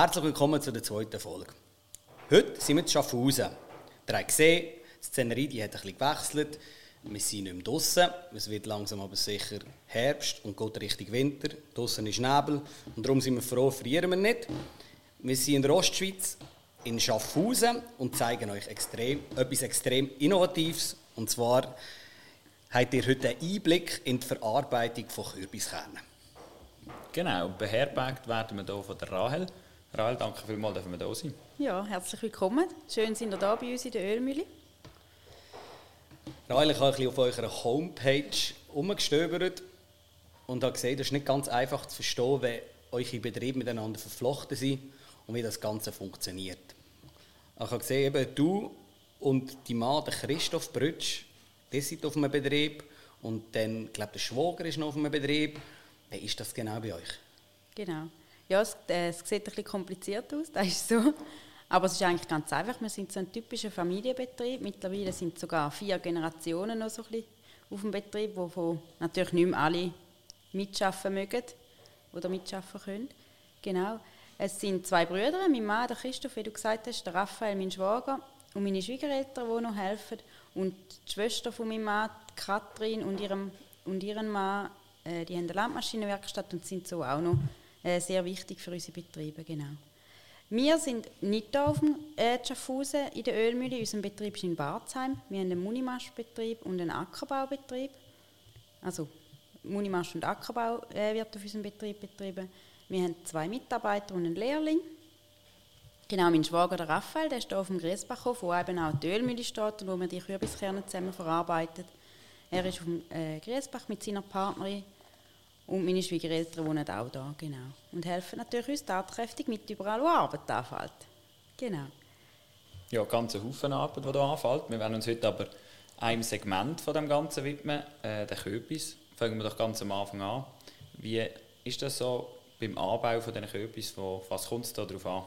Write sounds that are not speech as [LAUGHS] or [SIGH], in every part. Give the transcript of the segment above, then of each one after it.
Herzlich willkommen zu der zweiten Folge. Heute sind wir in Schaffhausen. Ihr habt gesehen, die Szenerie die hat bisschen gewechselt. Wir sind nicht mehr draußen. Es wird langsam aber sicher Herbst und geht Richtung Winter. Draußen ist Nebel und darum sind wir froh, frieren wir nicht. Wir sind in der Ostschweiz, in Schaffhausen und zeigen euch extrem, etwas extrem Innovatives. Und zwar habt ihr heute einen Einblick in die Verarbeitung von Kürbiskernen. Genau, beherbergt werden wir hier von der Rahel. Rahel, danke vielmals, dass wir hier sind. Ja, herzlich willkommen. Schön, sind ihr da bei uns in der Ölmühle. Rahel, ich habe ein bisschen auf eurer Homepage umgestöbert und habe gesehen, es ist nicht ganz einfach zu verstehen, wie eure Betriebe miteinander verflochten sind und wie das Ganze funktioniert. Ich habe gesehen, eben du und die Mann, der Christoph Brütsch, die sind auf einem Betrieb und dann, ich glaube, der Schwager ist noch auf einem Betrieb wie ist das genau bei euch? Genau. Ja, es, äh, es sieht ein bisschen kompliziert aus, das ist so. Aber es ist eigentlich ganz einfach. Wir sind so ein typischer Familienbetrieb. Mittlerweile sind sogar vier Generationen noch so ein bisschen auf dem Betrieb, wo natürlich nicht mehr alle mitschaffen mögen oder mitschaffen können. Genau. Es sind zwei Brüder, mein Mann, der Christoph, wie du gesagt hast, der Raphael, mein Schwager, und meine Schwiegereltern, die noch helfen. Und die Schwester von meinem Mann, Katrin, und ihrem und ihren Mann äh, die haben eine Landmaschinenwerkstatt und sind so auch noch äh, sehr wichtig für unsere Betriebe. Genau. Wir sind nicht hier auf dem äh, Schaffhausen in der Ölmühle. Unser Betrieb ist in Barzheim. Wir haben einen Munimastbetrieb und einen Ackerbaubetrieb. Also Munimast und Ackerbau äh, wird auf unserem Betrieb betrieben. Wir haben zwei Mitarbeiter und einen Lehrling. Genau, mein Schwager der Raphael, der ist hier auf dem Griesbachhof, wo eben auch die Ölmühle steht und wo wir die Kürbiskerne zusammen verarbeitet. Er ist auf dem äh, Griesbach mit seiner Partnerin und meine Schwiegereltern wohnen auch da, genau. Und helfen natürlich uns tatkräftig mit überall, wo Arbeit anfällt. Genau. Ja, ganz ein Haufen Arbeit, die hier anfällt. Wir werden uns heute aber einem Segment von dem Ganzen widmen, äh, der Kürbis. Fangen wir doch ganz am Anfang an. Wie ist das so beim Anbau von diesen Kürbis? Was kommt es da darauf an?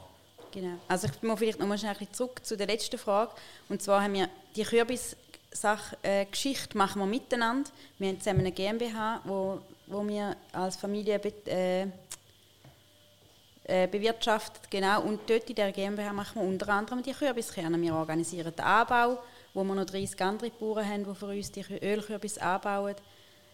Genau. Also ich muss vielleicht noch mal schnell zurück zu der letzten Frage. Und zwar haben wir die Kürbis Sache, äh, Geschichte machen wir miteinander. Wir haben zusammen eine GmbH, wo, wo wir als Familie be, äh, äh, bewirtschaftet. Genau. Und dort in der GmbH machen wir unter anderem die Kürbiskerne. Wir organisieren den Anbau, wo wir noch 30 andere Bauern haben, die für uns die Ölkürbis anbauen.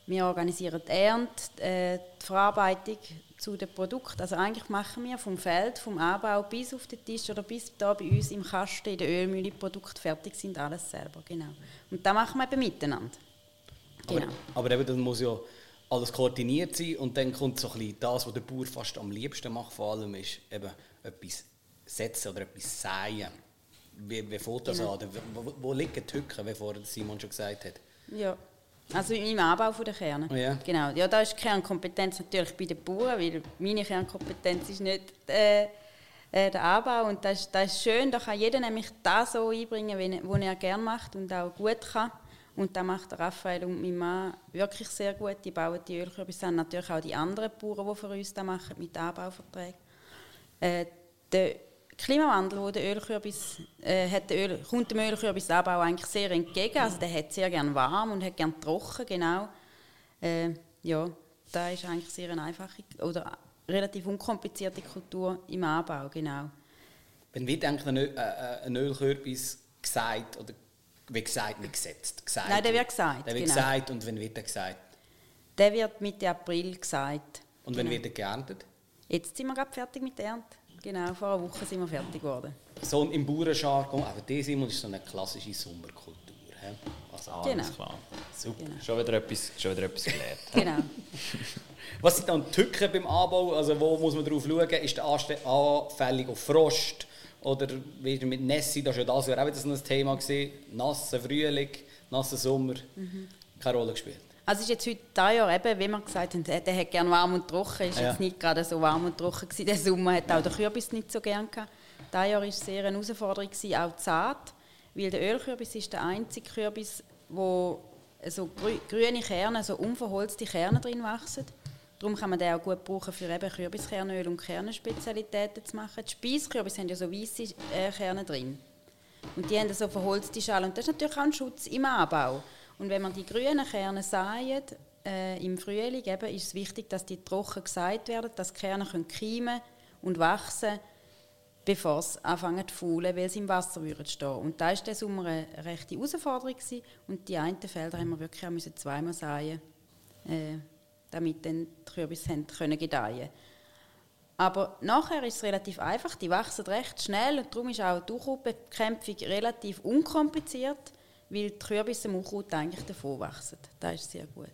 Wir organisieren die Ernte, äh, die Verarbeitung zu den Produkten. Also eigentlich machen wir vom Feld, vom Anbau bis auf den Tisch oder bis da bei uns im Kasten in der Ölmühle Produkte fertig sind, alles selber. Genau. Und das machen wir eben miteinander. Genau. Aber, aber eben, das muss ja alles koordiniert sein und dann kommt so ein bisschen das, was der Bauer fast am liebsten macht, vor allem ist eben etwas setzen oder etwas säen. Wie, wie fängt das genau. an? Wo, wo liegen die Tücken, wie vorhin Simon schon gesagt hat? Ja, also im Anbau der Kerne. Oh ja. Genau. Ja, da ist die Kernkompetenz natürlich bei den Bauern, weil meine Kernkompetenz ist nicht äh, äh, der Anbau und das ist, das ist schön. Da kann jeder nämlich das so einbringen, was er gerne macht und auch gut kann. Und da macht Raphael und mein Mann wirklich sehr gut. Die bauen die Ölkürbisse an. Natürlich auch die anderen Bauern, die für uns das machen mit Anbauverträgen. Äh, der Klimawandel, wo der Ölkürbis, äh, hat der Öl, kommt dem Ölkürbisanbau eigentlich sehr entgegen. Also der hat sehr gerne warm und hat gerne trocken, genau. Äh, ja, da ist eigentlich sehr eine einfache oder relativ unkomplizierte Kultur im Anbau, genau. Wenn eigentlich ein, Öl, äh, ein Ölkürbis gesagt oder wie gesagt, nicht gesetzt? Gesagt, Nein, der wird gesagt. Der wird genau. gesagt und wann wird er gesagt? Der wird Mitte April gesagt. Und wann genau. wird er geerntet? Jetzt sind wir gerade fertig mit der Ernte. Genau, vor einer Woche sind wir fertig geworden. So im Bauernjargon, aber das ist so eine klassische Sommerkultur. Also alles genau. klar. Super, genau. schon, wieder etwas, schon wieder etwas gelernt. genau. Was sind dann die Tücken beim Anbau? Also wo muss man darauf schauen? Ist der anfällig auf Frost? Oder wie mit Nässe, das war ja das Jahr auch wieder so ein Thema. Gewesen. Nasser Frühling, nasser Sommer. Mhm. Keine Rolle gespielt. Also ist jetzt heute das Jahr eben, wie wir gesagt haben, der hat gerne warm und trocken, ist ja. jetzt nicht gerade so warm und trocken gewesen. Der Sommer hat auch der Kürbis nicht so gern gehabt. Dieses Jahr war sehr eine Herausforderung, gewesen, auch die Saat, weil der Ölkürbis ist der einzige Kürbis, wo so grüne Kerne, so unverholzte Kerne drin wachsen. Darum kann man den auch gut brauchen, für eben Kürbiskernöl und Kernenspezialitäten zu machen. Die Speiskürbis haben ja so weiße äh, Kerne drin. Und die haben so verholzte Schale. Und das ist natürlich auch ein Schutz im Anbau. Und wenn man die grünen Kerne säen, äh, im Frühling, eben, ist es wichtig, dass die trocken gesät werden, dass die Kerne können keimen und wachsen bevor es anfangen zu faulen, weil sie im Wasser würden stehen. Und da war der Sommer eine rechte Herausforderung gewesen. und die einen Felder haben wir wirklich auch zweimal säen, äh, damit dann die Kürbisse haben können gedeihen. Aber nachher ist es relativ einfach, die wachsen recht schnell und darum ist auch die Unkrautbekämpfung relativ unkompliziert, weil die Kürbisse im Unkraut eigentlich davon wachsen. Das ist sehr gut.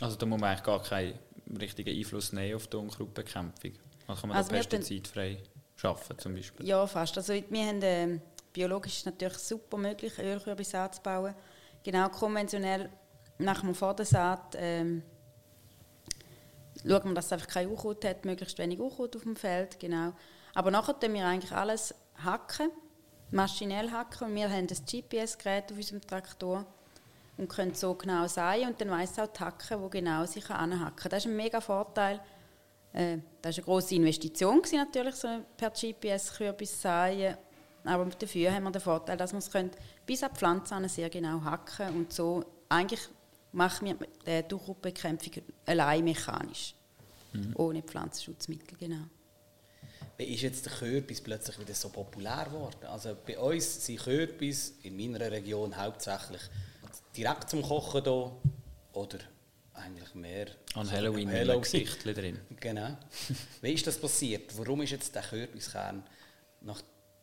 Also da muss man eigentlich gar keinen richtigen Einfluss nehmen auf die Unkrautbekämpfung? Also kann man also da pestizidfrei arbeiten zum Beispiel? Ja, fast. Also wir haben, äh, biologisch ist natürlich super möglich, Ölkürbis anzubauen. Genau konventionell nach dem vor der Saat ähm, schauen wir, dass es einfach kein Unkraut hat, möglichst wenig Unkraut auf dem Feld. Genau. Aber nachher tun wir eigentlich alles hacken, maschinell hacken. Und wir haben das GPS-Gerät auf unserem Traktor und können so genau sein und dann weiss auch die Hacken, wo genau sich anhacken kann. Das ist ein mega Vorteil äh, das war eine grosse Investition natürlich, so per GPS Kürbis säen. Aber dafür haben wir den Vorteil, dass wir es bis an die Pflanzen sehr genau hacken und so eigentlich machen wir die Durchbekämpfung allein mechanisch, mhm. ohne Pflanzenschutzmittel, genau. Wie ist jetzt der Kürbis plötzlich wieder so populär geworden? Also bei uns sind Kürbis in meiner Region hauptsächlich direkt zum Kochen da oder eigentlich mehr. An Halloween, Halloween. Gesichtchen drin. Genau. Wie ist das passiert? Warum ist jetzt der Kürbiskern nach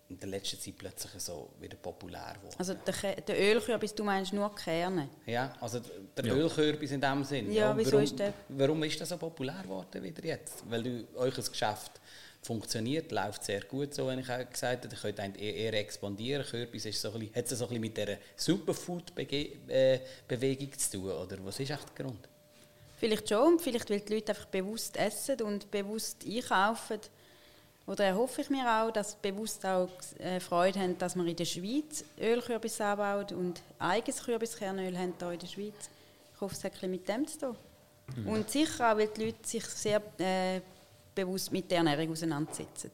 in der letzten Zeit plötzlich so wieder populär geworden? Also der, der Ölkürbis, du meinst nur Kerne? Ja, also der ja. Ölkürbis in dem Sinn. Ja, ja wieso warum, ist der? Warum ist das so populär geworden wieder jetzt? Weil du, euer Geschäft funktioniert, läuft sehr gut, so wie ich auch gesagt habe. Ihr könnt eher, eher expandieren. Kürbis ist so ein bisschen, hat es so ein bisschen mit dieser Superfood-Bewegung äh, zu tun, oder was ist echt der Grund? Vielleicht schon, vielleicht weil die Leute einfach bewusst essen und bewusst einkaufen. Oder erhoffe ich mir auch, dass bewusst auch äh, Freude haben, dass wir in der Schweiz Ölkürbis anbauen und eigenes Kürbiskernöl haben hier in der Schweiz. Ich hoffe, es hat ein mit dem zu tun. Mhm. Und sicher auch, weil die Leute sich sehr äh, bewusst mit der Ernährung auseinandersetzen.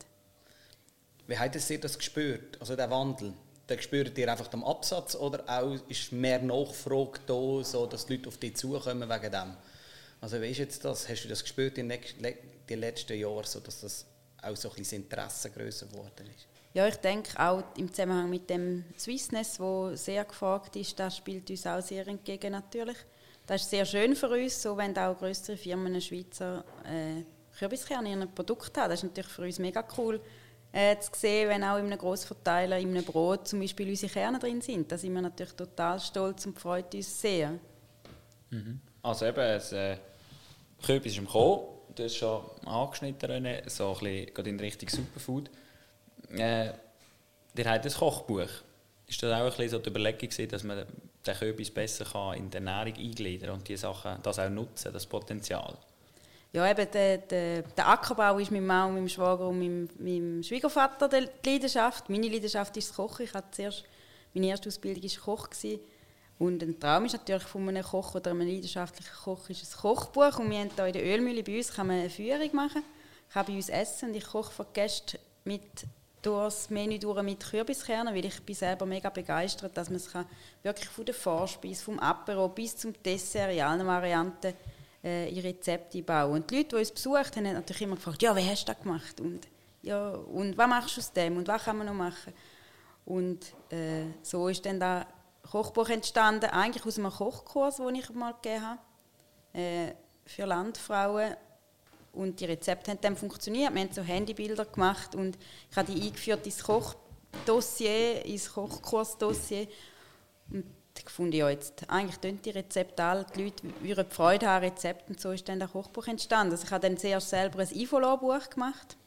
Wie habt ihr das gespürt, also der Wandel? Den spürt ihr einfach am Absatz oder auch ist mehr Nachfrage da, so dass die Leute auf dich zukommen wegen dem? Also wie ist jetzt das? Hast du das gespürt in den letzten Jahren, so dass das auch so ein bisschen Interesse größer geworden ist? Ja, ich denke auch im Zusammenhang mit dem Swissness, wo sehr gefragt ist, das spielt uns auch sehr entgegen natürlich. Das ist sehr schön für uns, so wenn auch größere Firmen Schweizer äh, Kürbiskerne in ihrem Produkt haben. Das ist natürlich für uns mega cool äh, zu sehen, wenn auch in einem Grossverteiler, in einem Brot zum Beispiel unsere Kerne drin sind. Da sind wir natürlich total stolz und freut uns sehr. Mhm. Also eben, es, äh Kürbis ist im Kommen. Du hast schon angeschnitten, René, so ein bisschen in Richtung Superfood. Äh, ihr habt ein Kochbuch. Ist das auch ein bisschen so die Überlegung gewesen, dass man den Kürbis besser kann in die Ernährung eingliedern und die Sachen, das auch nutzen, das Potenzial? Ja, eben der, der, der Ackerbau ist meinem Mann, meinem Schwager und meinem, meinem Schwiegervater die Leidenschaft. Meine Leidenschaft ist das Kochen. Ich hatte zuerst, meine erste Ausbildung war Koch. Gewesen. Und ein Traum ist natürlich von einem Koch oder einem leidenschaftlichen Koch ist ein Kochbuch. Und wir haben hier in der Ölmühle bei uns kann man eine Führung machen. Ich kann bei uns essen und ich koche für Gäste mit durchs Menü durch mit Kürbiskernen, weil ich bin selber mega begeistert, dass man es wirklich von der Vorspeise, vom Apero bis zum Dessert in allen Varianten äh, in Rezepte bauen. Und die Leute, die uns besucht haben, haben natürlich immer gefragt, ja, wie hast du das gemacht? Und, ja, und was machst du aus dem? Und was kann man noch machen? Und äh, so ist dann da Kochbuch entstanden, eigentlich aus einem Kochkurs, den ich mal gegeben habe, äh, für Landfrauen. Und die Rezepte haben dann funktioniert. Wir haben so Handybilder gemacht und ich habe die eingeführt ins Kochdossier, ins Kochkursdossier. Und ich fand ja jetzt, eigentlich tun die Rezepte alle, die Leute würden Freude haben an Rezepten. Und so ist dann das Kochbuch entstanden. Also ich habe dann zuerst selber ein Infolarbuch gemacht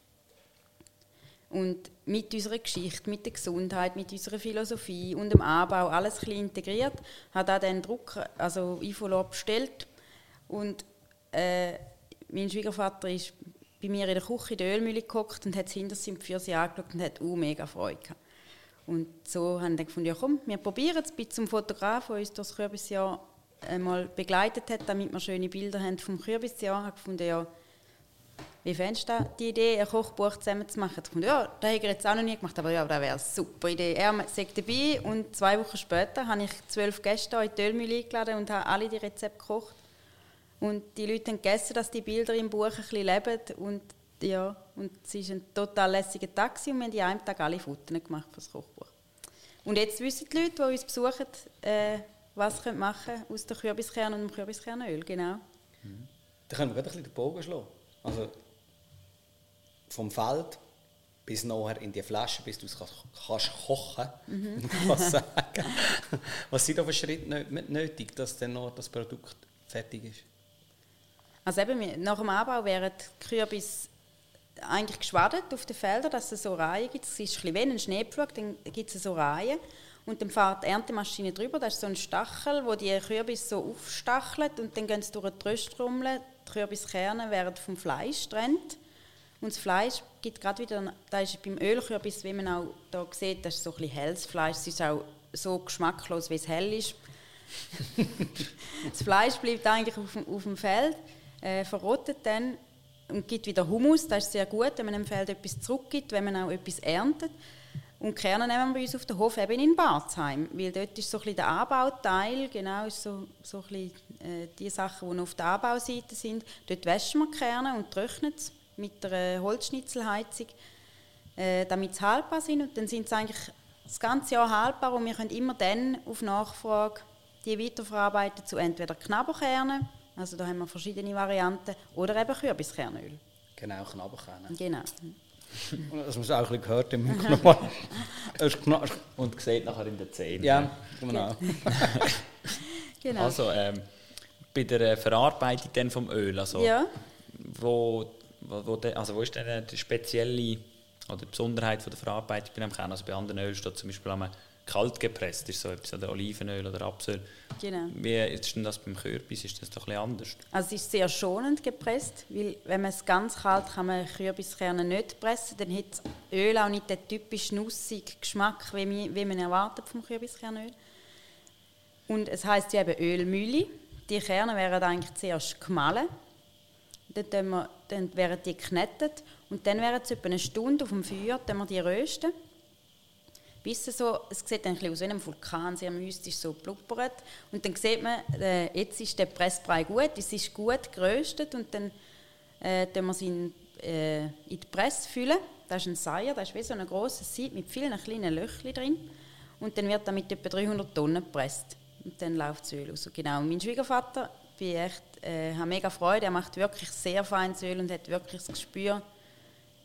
und mit unserer Geschichte, mit der Gesundheit, mit unserer Philosophie und dem Anbau alles ein integriert, hat auch den Druck, also Infolab bestellt und äh, mein Schwiegervater ist bei mir in der Küche in der Ölmühle gekocht und hat hinter sich für sie angeschaut und hat auch mega Freude gehabt. Und so haben wir gefunden, ja komm, wir probieren es, bis zum Fotograf, der uns das Kürbisjahr einmal begleitet hat, damit wir schöne Bilder haben vom Kürbisjahr, habe gefunden, ja, wie fändest du die Idee, ein Kochbuch zusammen zu machen? Ich ja, das habe ich jetzt auch noch nie gemacht, aber ja, das wäre eine super Idee. Er sagt dabei und zwei Wochen später habe ich zwölf Gäste in die Ölmühle eingeladen und habe alle die Rezepte gekocht. Und die Leute haben gegessen, dass die Bilder im Buch ein bisschen leben und Ja, und es ist ein total lässiger Tag und wir haben an einem Tag alle Fotos gemacht für das Kochbuch. Und jetzt wissen die Leute, die uns besuchen, äh, was sie machen aus den Kürbiskern und dem Kürbiskernöl, genau. Mhm. Da können wir gerade ein bisschen den Bogen schlagen. Also vom Feld bis nachher in die Flasche, bis du es kannst kochen mhm. [LAUGHS] kannst. sagen. Was sind da für Schritte nötig, dass dann noch das Produkt fertig ist? Also eben, nach dem Anbau werden die Kürbis eigentlich geschwadet auf den Feldern, dass es so Reihen gibt. Es ist ein wie ein Schneepflug, dann gibt es so Reihen. Und dann fährt die Erntemaschine drüber, das ist so ein Stachel, wo die Kürbis so aufstachelt und dann gehen sie durch die Rösttrommel. Die Kürbiskerne werden vom Fleisch getrennt. Und das Fleisch gibt gerade wieder, da ist beim Ölkürbis, wie man auch hier sieht, das ist so ein bisschen helles Fleisch. Es ist auch so geschmacklos, wie es hell ist. [LAUGHS] das Fleisch bleibt eigentlich auf dem, auf dem Feld, äh, verrottet dann und gibt wieder Humus. Das ist sehr gut, wenn man dem Feld etwas zurückgibt, wenn man auch etwas erntet. Und die Kerne nehmen wir bei uns auf den Hof eben in Barzheim, weil dort ist so ein bisschen der Anbauteil, genau, ist so, so ein bisschen, äh, die Sachen, die auf der Anbauseite sind. Dort waschen wir die Kerne und trocknen es mit einer Holzschnitzelheizung, äh, damit sie haltbar sind. Und dann sind sie eigentlich das ganze Jahr haltbar und wir können immer dann auf Nachfrage die weiterverarbeiten zu entweder Knabberkernen, also da haben wir verschiedene Varianten, oder eben Kürbiskernöl. Genau, Knabberkerne. Genau. Dass man es auch ein bisschen gehört im Mikro. [LAUGHS] Und sieht nachher in den Zähnen. Ja, genau. [LAUGHS] genau. Also, ähm, bei der Verarbeitung dann vom Öl, also, ja. wo, wo, wo, also wo ist denn die spezielle oder die Besonderheit von der Verarbeitung bei einem Kern? Also bei anderen Ölen steht zum Beispiel einmal kalt gepresst, ist so etwas, oder Olivenöl oder Rapsöl. Genau. Wie ist denn das beim Kürbis? Ist das doch ein anders? Also es ist sehr schonend gepresst, weil wenn man es ganz kalt kann man Kürbiskerne nicht pressen, dann hat das Öl auch nicht den typisch nussigen Geschmack, wie, wie man erwartet vom Kürbiskernöl. Und es heißt ja eben Ölmühle. Die Kerne werden eigentlich zuerst gemahlen, dann, wir, dann werden die geknetet und dann werden sie etwa eine Stunde auf dem Feuer, dann wir die rösten bis so, es sieht ein bisschen aus wie einem Vulkan, sehr mystisch so blubbert. Und dann sieht man, äh, jetzt ist der Pressbrei gut, es ist gut geröstet und dann äh, wir sie in, äh, in die Presse füllen. Das ist ein Seier, das ist wie so ein grosses Sieb mit vielen kleinen Löchern drin. Und dann wird damit etwa 300 Tonnen gepresst. Und dann läuft das Öl raus. Genau. Mein Schwiegervater, bin echt, äh, habe mega Freude, er macht wirklich sehr feines Öl und hat wirklich das Gespür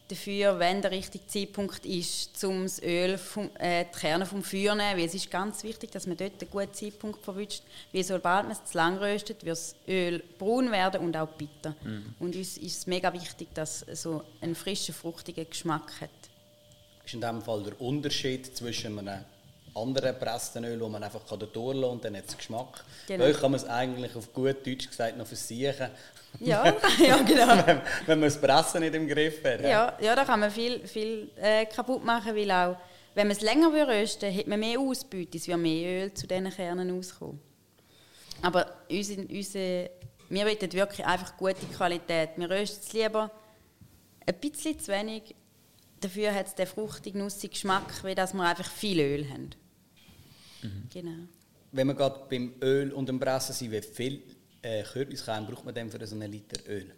dafür, wenn der richtige Zeitpunkt ist, um das Öl, vom, äh, die Kerne vom Feuer zu nehmen. Weil es ist ganz wichtig, dass man dort einen guten Zeitpunkt verwünscht. Weil sobald man es zu lang röstet, wird das Öl braun werden und auch bitter. Mhm. Und uns ist es mega wichtig, dass es so einen frischen, fruchtigen Geschmack hat. Ist in diesem Fall der Unterschied zwischen einem anderen gepressten Öl, das man einfach durchlassen kann und dann hat es Geschmack. Genau. Bei euch kann man es eigentlich auf gut Deutsch gesagt noch versiechen. Ja, [LAUGHS] ja genau. [LAUGHS] wenn, wenn, man das Pressen nicht im Griff hat. Ja, ja da kann man viel, viel äh, kaputt machen, weil auch, wenn man es länger rösten hat man mehr Ausbeute, es wird mehr Öl zu diesen Kernen auskommen. Aber unsere, unsere, wir wollen wirklich einfach gute Qualität. Wir rösten es lieber ein bisschen zu wenig, dafür hat es den fruchtig nussigen Geschmack, wie dass wir einfach viel Öl haben. Mhm. Genau. Wenn wir gerade beim Öl und dem Pressen sind, wie viel äh, Kürbiskern braucht man denn für so einen Liter Öl?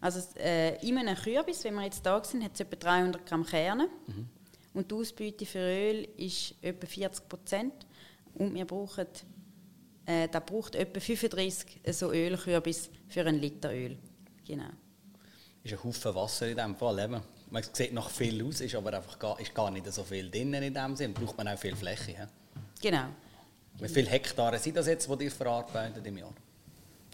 Also äh, in einem Kürbis, wenn wir jetzt da sind, hat es etwa 300 Gramm Kerne. Mhm. Und die Ausbeute für Öl ist etwa 40 Prozent. Und wir brauchen, äh, da braucht etwa 35 so Ölkürbis für einen Liter Öl. Genau. Ist ein Haufen Wasser in diesem Fall. Eben. Man sieht noch viel aus, ist aber einfach gar, ist gar nicht so viel drin in dem Sinn. Braucht man auch viel Fläche. He? Genau. Wie viele Hektare sind das jetzt, die ihr verarbeitet im Jahr?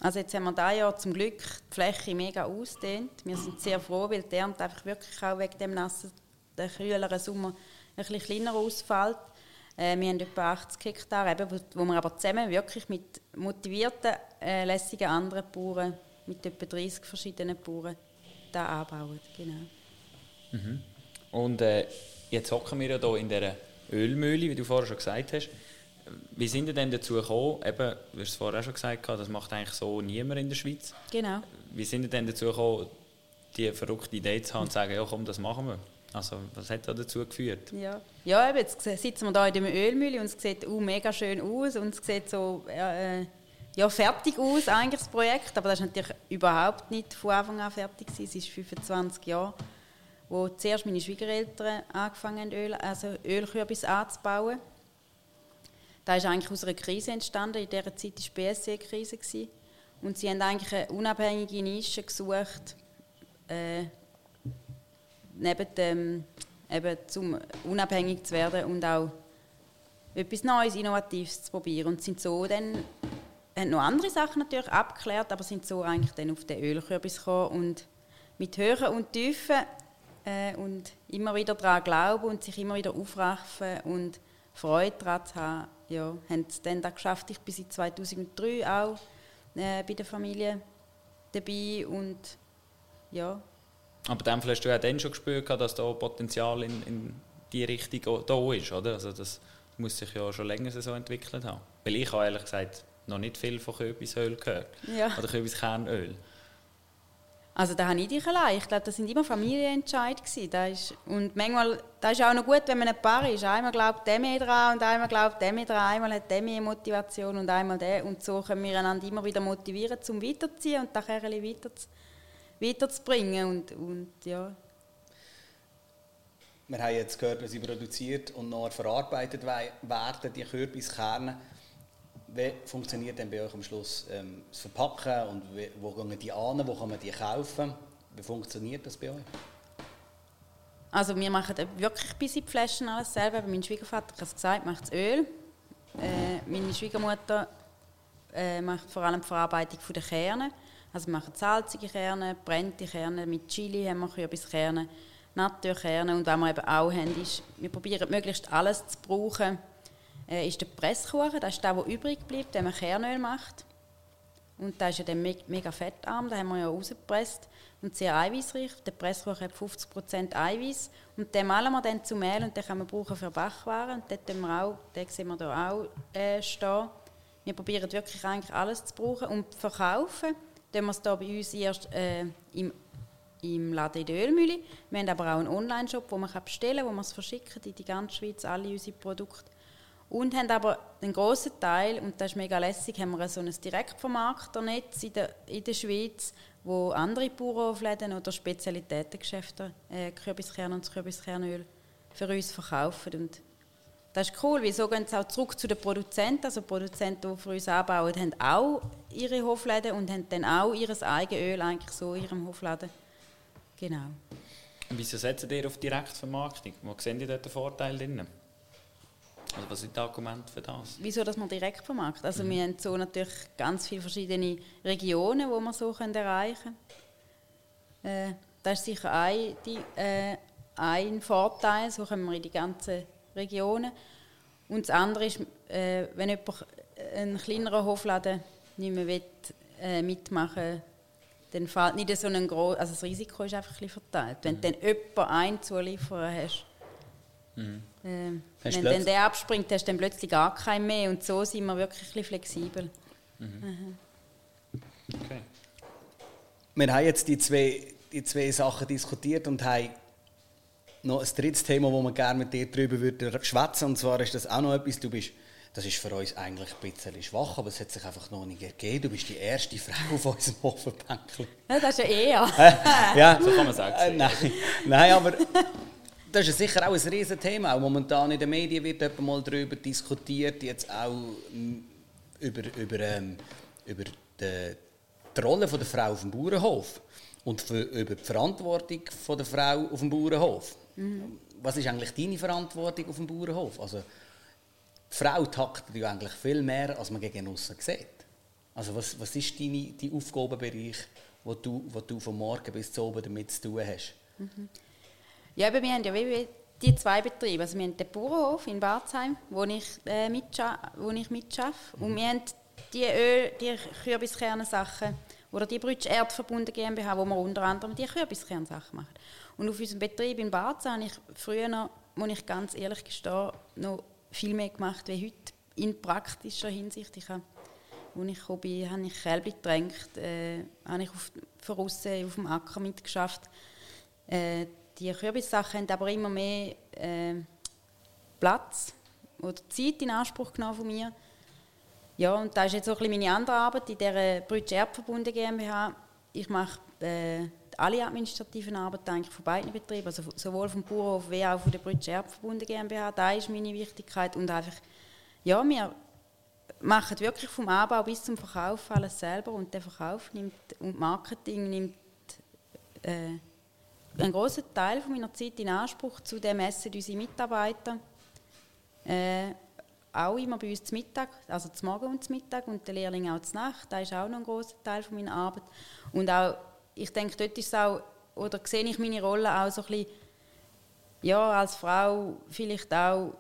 Also jetzt haben wir dieses Jahr zum Glück die Fläche mega ausgedehnt. Wir sind sehr froh, weil die Ernte einfach wirklich auch wegen dem nassen, der kühleren Sommer ein bisschen kleiner ausfällt. Äh, wir haben etwa 80 Hektare, eben, wo, wo wir aber zusammen wirklich mit motivierten, äh, lässigen anderen Bauern, mit etwa 30 verschiedenen Bauern, da anbauen. Genau. Mhm. Und äh, jetzt hocken wir ja hier in dieser Ölmühle, wie du vorher schon gesagt hast. Wie sind ihr denn dazu gekommen? Eben, du hast es vorher auch schon gesagt, das macht eigentlich so niemand in der Schweiz. Genau. Wie sind ihr denn dazu gekommen, die verrückte Idee zu haben und zu sagen, ja komm, das machen wir? Also, was hat da dazu geführt? Ja, ja jetzt sitzen wir hier in der Ölmühle und es sieht uh, mega schön aus und es sieht so, äh, ja, fertig aus, eigentlich das Projekt, aber das ist natürlich überhaupt nicht von Anfang an fertig gewesen. Es ist 25 Jahre, wo zuerst meine Schwiegereltern angefangen haben, Öl, also Ölkürbis anzubauen. Das ist eigentlich aus einer Krise entstanden. In dieser Zeit war die BSC-Krise. Und sie haben eigentlich eine unabhängige Nische gesucht, äh, neben dem, eben zum unabhängig zu werden und auch etwas Neues, Innovatives zu probieren. Und sind so dann, haben noch andere Sachen natürlich abgeklärt, aber sind so eigentlich dann auf den Ölkürbis gekommen und mit Höhen und Tiefen äh, und immer wieder daran glauben und sich immer wieder aufraffen und Freude daran zu haben, ja, haben es dann da geschafft. Ich bin seit 2003 auch äh, bei der Familie dabei und ja. Aber dann hast du ja dann schon gespürt, dass da Potenzial in, in die Richtung da ist, oder? Also das muss sich ja schon länger so entwickelt haben. Weil ich habe ehrlich gesagt noch nicht viel von Kürbisöl gehört. Ja. Oder Kürbiskernöl. Also da habe ich dich allein. Ich glaube, das sind immer Familienentscheid Das und manchmal, das ist auch noch gut, wenn man ein Paar ist. Einmal glaubt der mehr dran und einmal glaubt der mehr dran. Einmal hat der mehr Motivation und einmal der. Und so können wir einander immer wieder motivieren, zum weiterzuziehen und das weiter weiterzubringen. Und, und, ja. Wir haben jetzt gehört, wie sie produziert und noch verarbeitet werden, die Kürbiskerne. Wie funktioniert denn bei euch am Schluss ähm, das Verpacken und wo gehen die an, wo kann man die kaufen? Wie funktioniert das bei euch? Also wir machen wirklich bis in die Flaschen alles selber. Mein Schwiegervater, ich habe es gesagt, macht das Öl. Äh, meine Schwiegermutter äh, macht vor allem die Verarbeitung der Kerne. Also wir machen salzige Kerne, brennte Kerne, mit Chili haben wir Kürbiskerne, Naturkerne und was wir eben auch haben, ist, wir probieren möglichst alles zu brauchen, äh, ist der Presskuchen. Das ist der, der übrig bleibt, wenn man Kernöl macht. Und das ist ja dann mega fettarm, da haben wir ja rausgepresst und sehr eiweißreich. Der Presskuchen hat 50% Eiweiß und den malen wir dann zu Mehl und den kann man brauchen für Backwaren. Und dort wir auch, den sehen wir hier auch äh, stehen. Wir probieren wirklich eigentlich alles zu brauchen und verkaufen. Dann wir es hier bei uns erst äh, im, im Laden in der Ölmühle. Wir haben aber auch einen Online-Shop, wo man bestellen kann, wo man es verschicken in die ganze Schweiz, alle unsere Produkte. Und haben aber einen grossen Teil, und das ist mega lässig, haben wir so ein Direktvermarkternetz in der, in der Schweiz, wo andere Bauernhofläden oder Spezialitätengeschäfte äh, Kürbiskern und Kürbiskernöl für uns verkaufen. Und das ist cool, weil so gehen sie auch zurück zu den Produzenten. Also Produzenten, die für uns anbauen, haben auch ihre Hofläden und haben dann auch ihr eigenes Öl eigentlich so in ihrem Hofladen. Genau. Und wieso setzt ihr auf Direktvermarktung? Wo sehen Sie dort den Vorteil drin? Also was sind die Argumente für das? Wieso, dass man direkt vermarktet? Also mhm. wir haben so natürlich ganz viele verschiedene Regionen, wo man so können erreichen können. Äh, das ist sicher ein, die, äh, ein Vorteil, so können wir in die ganzen Regionen. Und das andere ist, äh, wenn jemand einen kleineren Hofladen nicht mehr will, äh, mitmachen dann fällt nicht so ein groß, also das Risiko ist einfach ein verteilt. Wenn mhm. du dann jemanden einen Zulieferer hast, Mhm. Ähm, wenn dann der abspringt, hast du dann plötzlich gar keinen mehr. Und so sind wir wirklich ein flexibel. Mhm. Okay. Wir haben jetzt die zwei, die zwei Sachen diskutiert und haben noch ein drittes Thema, wo wir gerne mit dir darüber würden schwätzen. Und zwar ist das auch noch etwas, du bist, das ist für uns eigentlich ein bisschen schwach, aber es hat sich einfach noch nicht ergeben. Du bist die erste Frau auf unserem [LAUGHS] Hofenbänkchen. Ja, das ist ja eher. ja. So kann man sagen. Äh, nein. nein, aber das ist sicher auch ein Riesenthema. Auch momentan in den Medien wird mal darüber diskutiert, jetzt auch mm, über, über, ähm, über die, die Rolle von der Frau auf dem Bauernhof und für, über die Verantwortung von der Frau auf dem Bauernhof. Mhm. Was ist eigentlich deine Verantwortung auf dem Bauernhof? Also, die Frau taktet ja eigentlich viel mehr, als man gegen außen sieht. Also was, was ist dein dein Aufgabenbereich, wo du, wo du von morgen bis zu oben damit zu tun hast? Mhm. Ja, aber wir haben ja wie die zwei Betriebe. Also wir haben den Bauernhof in Barzheim, wo ich, äh, wo ich mitschaffe. Mhm. Und wir haben die, Öl, die Kürbiskernsachen oder die Brütsch Erdverbunden GmbH, wo wir unter anderem die Kürbiskernsachen machen. Und auf unserem Betrieb in Barzheim habe ich früher noch, muss ich ganz ehrlich gestehen, noch viel mehr gemacht wie heute in praktischer Hinsicht. Ich habe, als ich gekommen bin, habe ich Kälber getränkt, äh, habe ich auf, auf dem Acker mitgeschafft. Äh, die Kürbissachen haben aber immer mehr äh, Platz oder Zeit in Anspruch genommen von mir. Ja, und da ist jetzt auch ein meine andere Arbeit in der Brütsch Erbverbunden GmbH. Ich mache äh, alle administrativen Arbeiten von beiden Betrieben, also sowohl vom Bauernhof wie auch von der Brütsch Erbverbunden GmbH. Da ist meine Wichtigkeit und einfach, ja, wir machen wirklich vom Anbau bis zum Verkauf alles selber und der Verkauf nimmt und Marketing nimmt äh, einen großen Teil von meiner Zeit in Anspruch. Zudem essen unsere Mitarbeiter äh, auch immer bei uns zum Mittag, also zum Morgen und zum Mittag und der Lehrling auch zur Nacht. Das ist auch noch ein großer Teil von meiner Arbeit. Und auch, ich denke, dort ist auch, oder sehe ich meine Rolle auch so ein bisschen, ja, als Frau vielleicht auch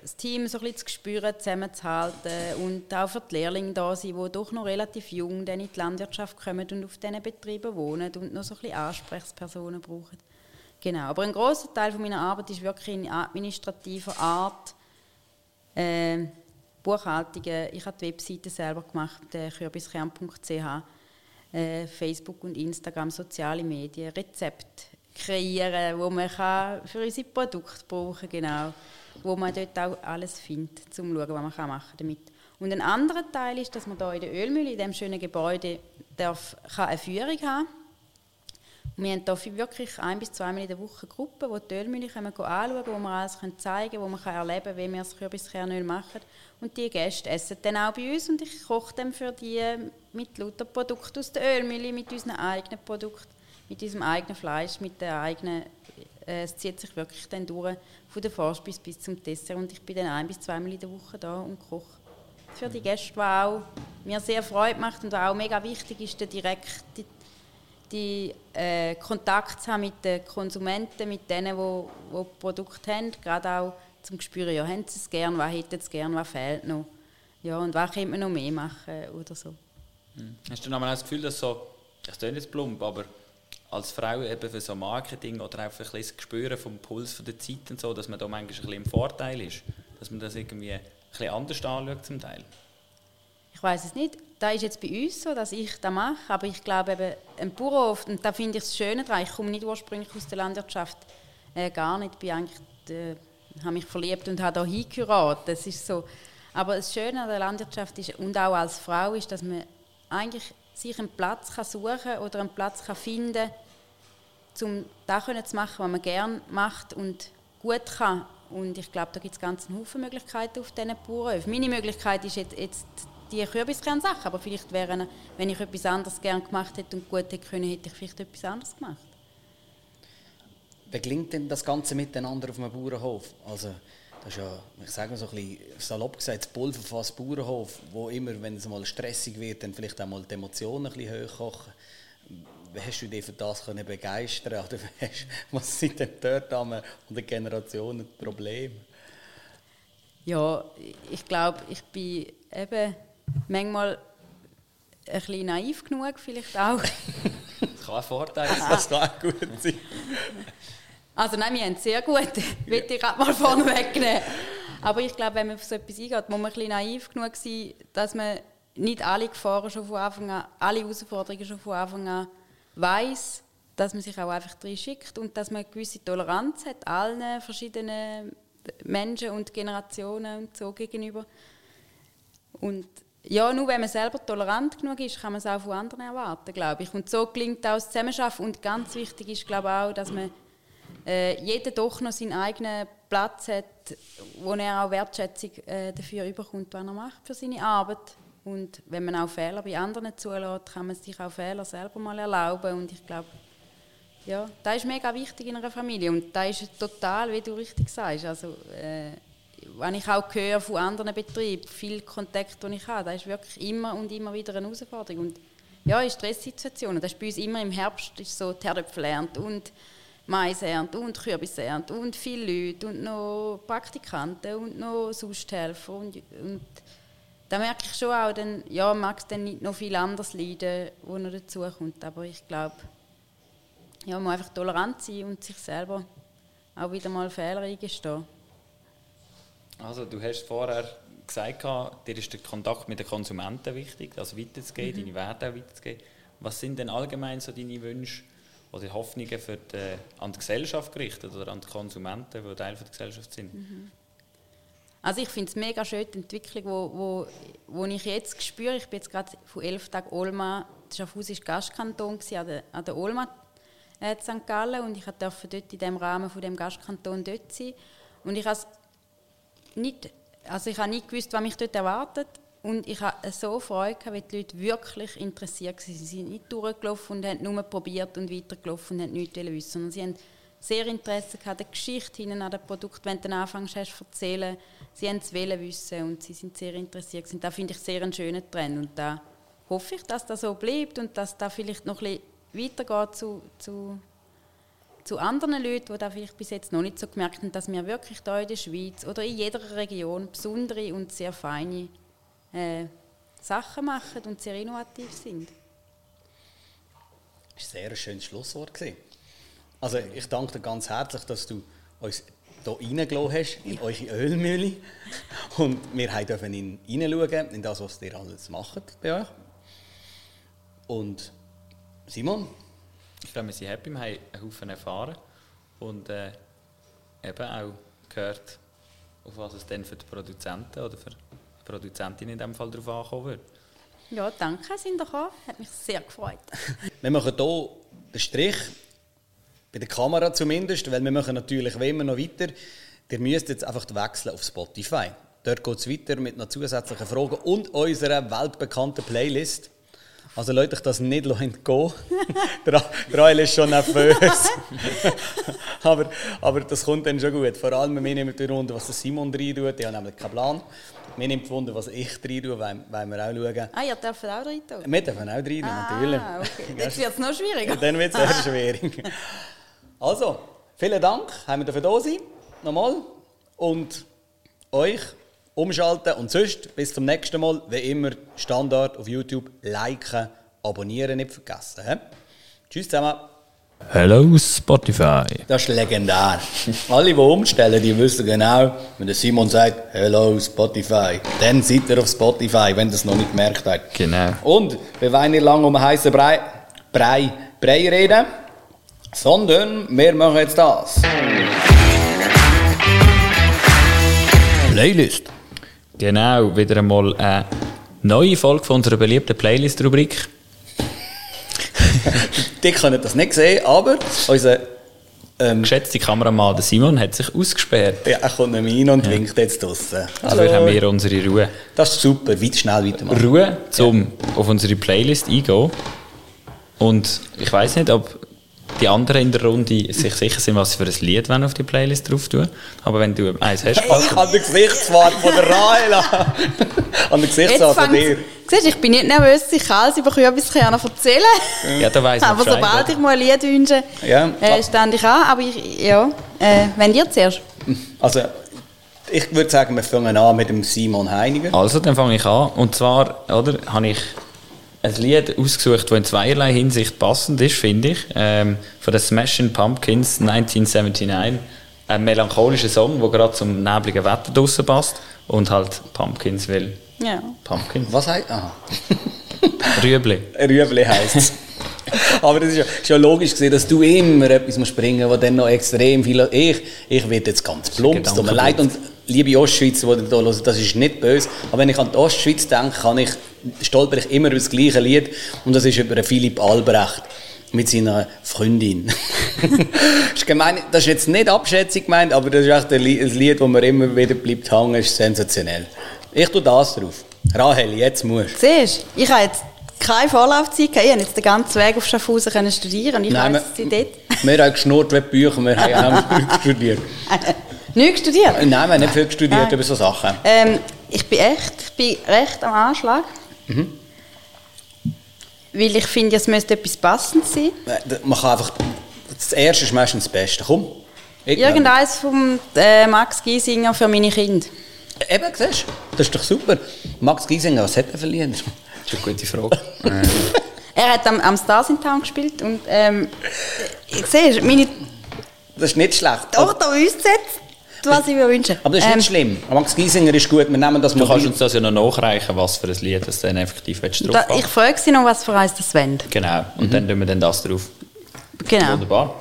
das Team so ein zu spüren, zusammenzuhalten und auch für die Lehrlinge da sein, die doch noch relativ jung in die Landwirtschaft kommen und auf diesen Betrieben wohnen und noch so ein bisschen Ansprechpersonen brauchen. Genau, aber ein großer Teil von meiner Arbeit ist wirklich in administrativer Art. Äh, Buchhaltungen, ich habe die Webseite selber gemacht, äh, kürbiskern.ch, äh, Facebook und Instagram, soziale Medien, Rezepte kreieren, wo man kann für unsere Produkte brauchen genau wo man dort auch alles findet, um zu schauen, was man machen damit. Und ein anderer Teil ist, dass man hier in der Ölmühle, in diesem schönen Gebäude, darf, kann eine Führung haben und wir haben hier wirklich ein bis zweimal in der Woche Gruppen, die die Ölmühle können anschauen wo wir alles zeigen können, wo man erleben kann, wie wir das Kürbiskernöl machen. Und die Gäste essen dann auch bei uns und ich koche dann für die mit lauter Produkten aus der Ölmühle, mit unseren eigenen Produkten, mit unserem eigenen Fleisch, mit der eigenen äh, es zieht sich wirklich dann durch, von der Vorspeise bis zum Dessert. Und ich bin dann ein bis zweimal in der Woche da und koche für die Gäste, was auch mir sehr Freude macht und auch mega wichtig ist, der direkt die, äh, Kontakt zu haben mit den Konsumenten, mit denen, die, die Produkte haben, gerade auch zum spüren, ja, haben sie es gern, was hätten sie gern, was fehlt noch, ja, und was könnte man noch mehr machen oder so. Hm. Hast du noch mal das Gefühl, dass so, das klingt jetzt plump, aber als Frau eben für so Marketing oder einfach ein bisschen das Gespür vom Puls der Zeit und so, dass man da manchmal ein bisschen im Vorteil ist, dass man das irgendwie ein bisschen anders anschaut zum Teil? Ich weiß es nicht. Da ist jetzt bei uns so, dass ich das mache, aber ich glaube eben, ein Bauernhof, und da finde ich das Schöne daran, ich komme nicht ursprünglich aus der Landwirtschaft, äh, gar nicht, bin eigentlich, äh, habe mich verliebt und habe da hingeheiratet, das ist so. Aber das Schöne an der Landwirtschaft ist, und auch als Frau, ist, dass man eigentlich sich einen Platz kann suchen oder einen Platz kann finden um das zu machen, was man gerne macht und gut kann. Und ich glaube, da gibt es ganz Haufen Möglichkeiten auf diesen Bauernhöfen. Meine Möglichkeit ist jetzt, jetzt die Kürbiskernsache, aber vielleicht wäre, wenn ich etwas anderes gerne gemacht hätte und gut hätte können, hätte ich vielleicht etwas anderes gemacht. Wie gelingt denn das Ganze miteinander auf einem Bauernhof? Also, das ist ja, ich sage mal so ein bisschen salopp gesagt, das Pulverfass Bauernhof, wo immer, wenn es mal stressig wird, dann vielleicht auch mal die Emotionen ein bisschen hochkochen. Wie hast du dich für das können begeistern oder [LAUGHS] hast, was sind denn dort an der Generationen die Probleme? Ja, ich glaube, ich bin eben manchmal ein bisschen naiv genug, vielleicht auch. [LAUGHS] das kann ein Vorteil sein. Das kann auch gut sein. [LAUGHS] Also nein, wir haben sehr gut, [LAUGHS] will ich gerade mal vorne wegnehmen. Aber ich glaube, wenn man auf so etwas eingeht, muss man ein bisschen naiv genug sein, dass man nicht alle Gefahren schon von Anfang an, alle Herausforderungen schon von Anfang an weiß, dass man sich auch einfach drin schickt und dass man eine gewisse Toleranz hat, allen verschiedenen Menschen und Generationen und so gegenüber. Und ja, nur wenn man selber tolerant genug ist, kann man es auch von anderen erwarten, glaube ich. Und so gelingt auch das Zusammenarbeiten. Und ganz wichtig ist, glaube ich, auch, dass man äh, jeder doch noch seinen eigenen Platz hat, wo er auch Wertschätzung äh, dafür überkommt, was er macht für seine Arbeit. Und wenn man auch Fehler bei anderen zulässt, kann man sich auch Fehler selber mal erlauben. Und ich glaube, ja, das ist mega wichtig in einer Familie. Und da ist total, wie du richtig sagst, also, äh, wenn ich auch höre von anderen Betrieben, viel Kontakt, den ich habe, das ist wirklich immer und immer wieder eine Herausforderung. Und ja, in Stresssituationen, das ist bei uns immer im Herbst ist so, die Herdöpfel lernt und Mais ernten und Kürbis ernten und viele Leute und noch Praktikanten und noch Sonsthelfer. Und, und da merke ich schon auch, dann, ja, mag es dann nicht noch viel anders leiden, wo noch dazu kommt. Aber ich glaube, ja, man muss einfach tolerant sein und sich selber auch wieder mal Fehler eingestehen. Also du hast vorher gesagt, dir ist der Kontakt mit den Konsumenten wichtig, also weiterzugehen, mhm. deine Werte auch weiterzugehen. Was sind denn allgemein so deine Wünsche oder Hoffnungen für die, an die Gesellschaft gerichtet oder an die Konsumenten, die Teil der Gesellschaft sind? Mhm. Also ich finde es mega schön, die Entwicklung, wo, wo, wo ich jetzt spüre. Ich bin jetzt gerade von elf Tagen Olma, Schaffhausen war Gastkanton an der, an der Olma äh, St. Gallen und ich durfte dort in dem Rahmen von dem Gastkanton dort sein. Und ich habe nicht, also ich habe nicht gewusst, was mich dort erwartet und ich hatte so Freude, weil die Leute wirklich interessiert waren. Sie sind nicht durchgelaufen und haben nur probiert und weitergelaufen und haben nichts wissen. Sondern sie haben sehr Interesse gehabt, die Geschichte hinten an dem Produkt, wenn du dann anfängst hast zu erzählen. Sie haben es wissen und sie sind sehr interessiert. Und da finde ich sehr einen schönen Trend. Und da hoffe ich, dass das so bleibt und dass da vielleicht noch ein bisschen weitergeht zu, zu, zu anderen Leuten, die da vielleicht bis jetzt noch nicht so gemerkt haben, dass wir wirklich hier in der Schweiz oder in jeder Region besondere und sehr feine äh, Sachen machen und sehr innovativ sind. Das war ein sehr schönes Schlusswort. Also ich danke dir ganz herzlich, dass du uns hier reingelassen hast, in eure Ölmühle. Und wir dürfen hineinschauen, in das, was ihr alles macht bei euch. Und Simon? Ich glaube, wir sind happy, wir haben einen Haufen erfahren und äh, eben auch gehört, auf was es dann für die Produzenten oder für Produzentin in dem Fall darauf ankommen würde. Ja, danke, sind ihr gekommen. Hat mich sehr gefreut. [LAUGHS] wir machen hier den Strich, bei der Kamera zumindest, weil wir machen natürlich wie immer noch weiter. Ihr müsst jetzt einfach wechseln auf Spotify. Dort geht es weiter mit noch zusätzlichen Fragen und unserer weltbekannten Playlist. Also Leute, ich das nicht entgehen Der [LAUGHS] Rael ist schon nervös. [LAUGHS] aber, aber das kommt dann schon gut. Vor allem, wir nehmen die Runde, was der Simon rein tut. Ich habe nämlich keinen Plan. Mir nimmt Wunder, was ich rein tue, weil, weil wir auch schauen. Ah, ihr dürft auch rein tun? Wir dürfen auch rein ah, natürlich. Okay. [LAUGHS] Jetzt wird es noch schwieriger. dann wird es sehr schwierig. Also, vielen Dank, haben wir dafür da sein. Nochmal. Und euch umschalten und sonst bis zum nächsten Mal, wie immer, Standard auf YouTube, liken, abonnieren nicht vergessen. He? Tschüss zusammen. Hello Spotify. Das ist legendär. Alle, die umstellen, die wissen genau, wenn der Simon sagt, Hello Spotify, dann seid ihr auf Spotify, wenn ihr es noch nicht gemerkt habt. Genau. Und wir wollen nicht lange um einen heißen Brei, Brei, Brei reden, sondern wir machen jetzt das. Playlist. Genau, wieder einmal eine neue Folge von unserer beliebten Playlist-Rubrik. [LAUGHS] die können das nicht sehen, aber unser ähm, geschätzte Kameramann der Simon hat sich ausgesperrt. Ja, er kommt nicht mehr rein und ja. winkt jetzt draußen. Dafür haben wir unsere Ruhe. Das ist super, weit schnell weitermachen. Ruhe, um ja. auf unsere Playlist eingehen. Und ich weiß nicht, ob die anderen in der Runde sich sicher sind, was sie für ein Lied wenn auf die Playlist drauf tun. Aber wenn du eins hast... Hey, ich habe den Gesichtswart von der Raela. an den Gesichtswart von dir. Siehst, ich bin nicht nervös, ich kann es, ich kann etwas erzählen. Ja, da weiss ich Aber sobald ich mal ein Lied wünsche, ja. äh, stand ich an. Aber ich, ja, äh, wenn ihr zuerst. Also, ich würde sagen, wir fangen an mit dem Simon Heiniger. Also, dann fange ich an. Und zwar, oder, habe ich ein Lied ausgesucht, das in zweierlei Hinsicht passend ist, finde ich. Ähm, von den Smashing Pumpkins 1979. Ein melancholischer Song, der gerade zum nebligen Wetter draußen passt. Und halt Pumpkins will. Ja. Pumpkins. Was heißt. Aha. [LAUGHS] Rüebli. Rüebli heisst es. [LAUGHS] Aber das ist ja, ist ja logisch gesehen, dass du immer etwas musst bringen musst, was dann noch extrem viel. Ich, ich werde jetzt ganz plump, es tut mir leid. Und liebe Ostschweizer, die da hören, das ist nicht böse. Aber wenn ich an die Ostschweiz denke, kann ich, stolper ich immer über das gleiche Lied. Und das ist über Philipp Albrecht mit seiner Freundin. das, [LAUGHS] ist gemein, das ist jetzt nicht Abschätzung gemeint, aber das ist echt ein Lied, das mir immer wieder bleibt hängen, ist sensationell. Ich tue das drauf. Rahel, jetzt musst du. Siehst du, ich habe jetzt keine Vorlaufzeit gehabt. Ich konnte jetzt den ganzen Weg auf Schaffhausen können studieren. Ich Nein, weiss, wir, dort. wir haben geschnurrt wie Bücher, wir haben auch studiert. [LAUGHS] Nicht studiert? Nein, wir haben nicht viel studiert Nein. über solche Sachen. Ähm, ich bin echt, ich bin recht am Anschlag. Mhm. Weil ich finde, es müsste etwas passend sein. Äh, man kann einfach, das Erste ist meistens das Beste. Komm. Irgendeins vom äh, Max Giesinger für meine Kinder. Eben, siehst du? Das ist doch super. Max Giesinger, was hat er verliehen? [LAUGHS] Das ist eine gute Frage. [LAUGHS] er hat am, am Stars in Town gespielt und ähm, ich sehe, meine... Das ist nicht schlecht. Doch, da uns jetzt [LAUGHS] was ich mir wünsche. Aber das ist ähm, nicht schlimm. Max Giesinger ist gut, wir nehmen das Du kannst uns das ja noch nachreichen, was für ein Lied das dann effektiv drauf da, Ich frage Sie noch, was für eins das wollen. Genau, und mhm. dann tun wir dann das drauf. Genau. Wunderbar.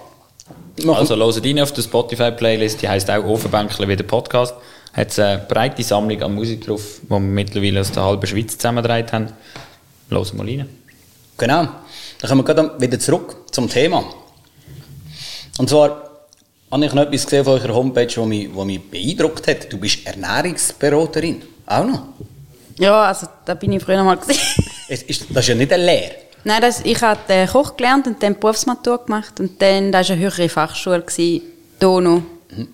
Also hört rein auf der Spotify-Playlist, die heisst auch Ofenbänkle wie der Podcast hat es eine breite Sammlung an Musik drauf, die wir mittlerweile aus der halben Schweiz zusammengetragen haben. Los mal rein. Genau. Dann kommen wir gerade wieder zurück zum Thema. Und zwar habe ich noch etwas gesehen von eurer Homepage, das mich, mich beeindruckt hat. Du bist Ernährungsberaterin. Auch noch? Ja, also da bin ich früher mal gesehen. [LAUGHS] das ist ja nicht eine Lehre. Nein, das, ich habe Koch gelernt und dann Berufsmatur gemacht und dann, war eine höhere Fachschule, noch. Mhm.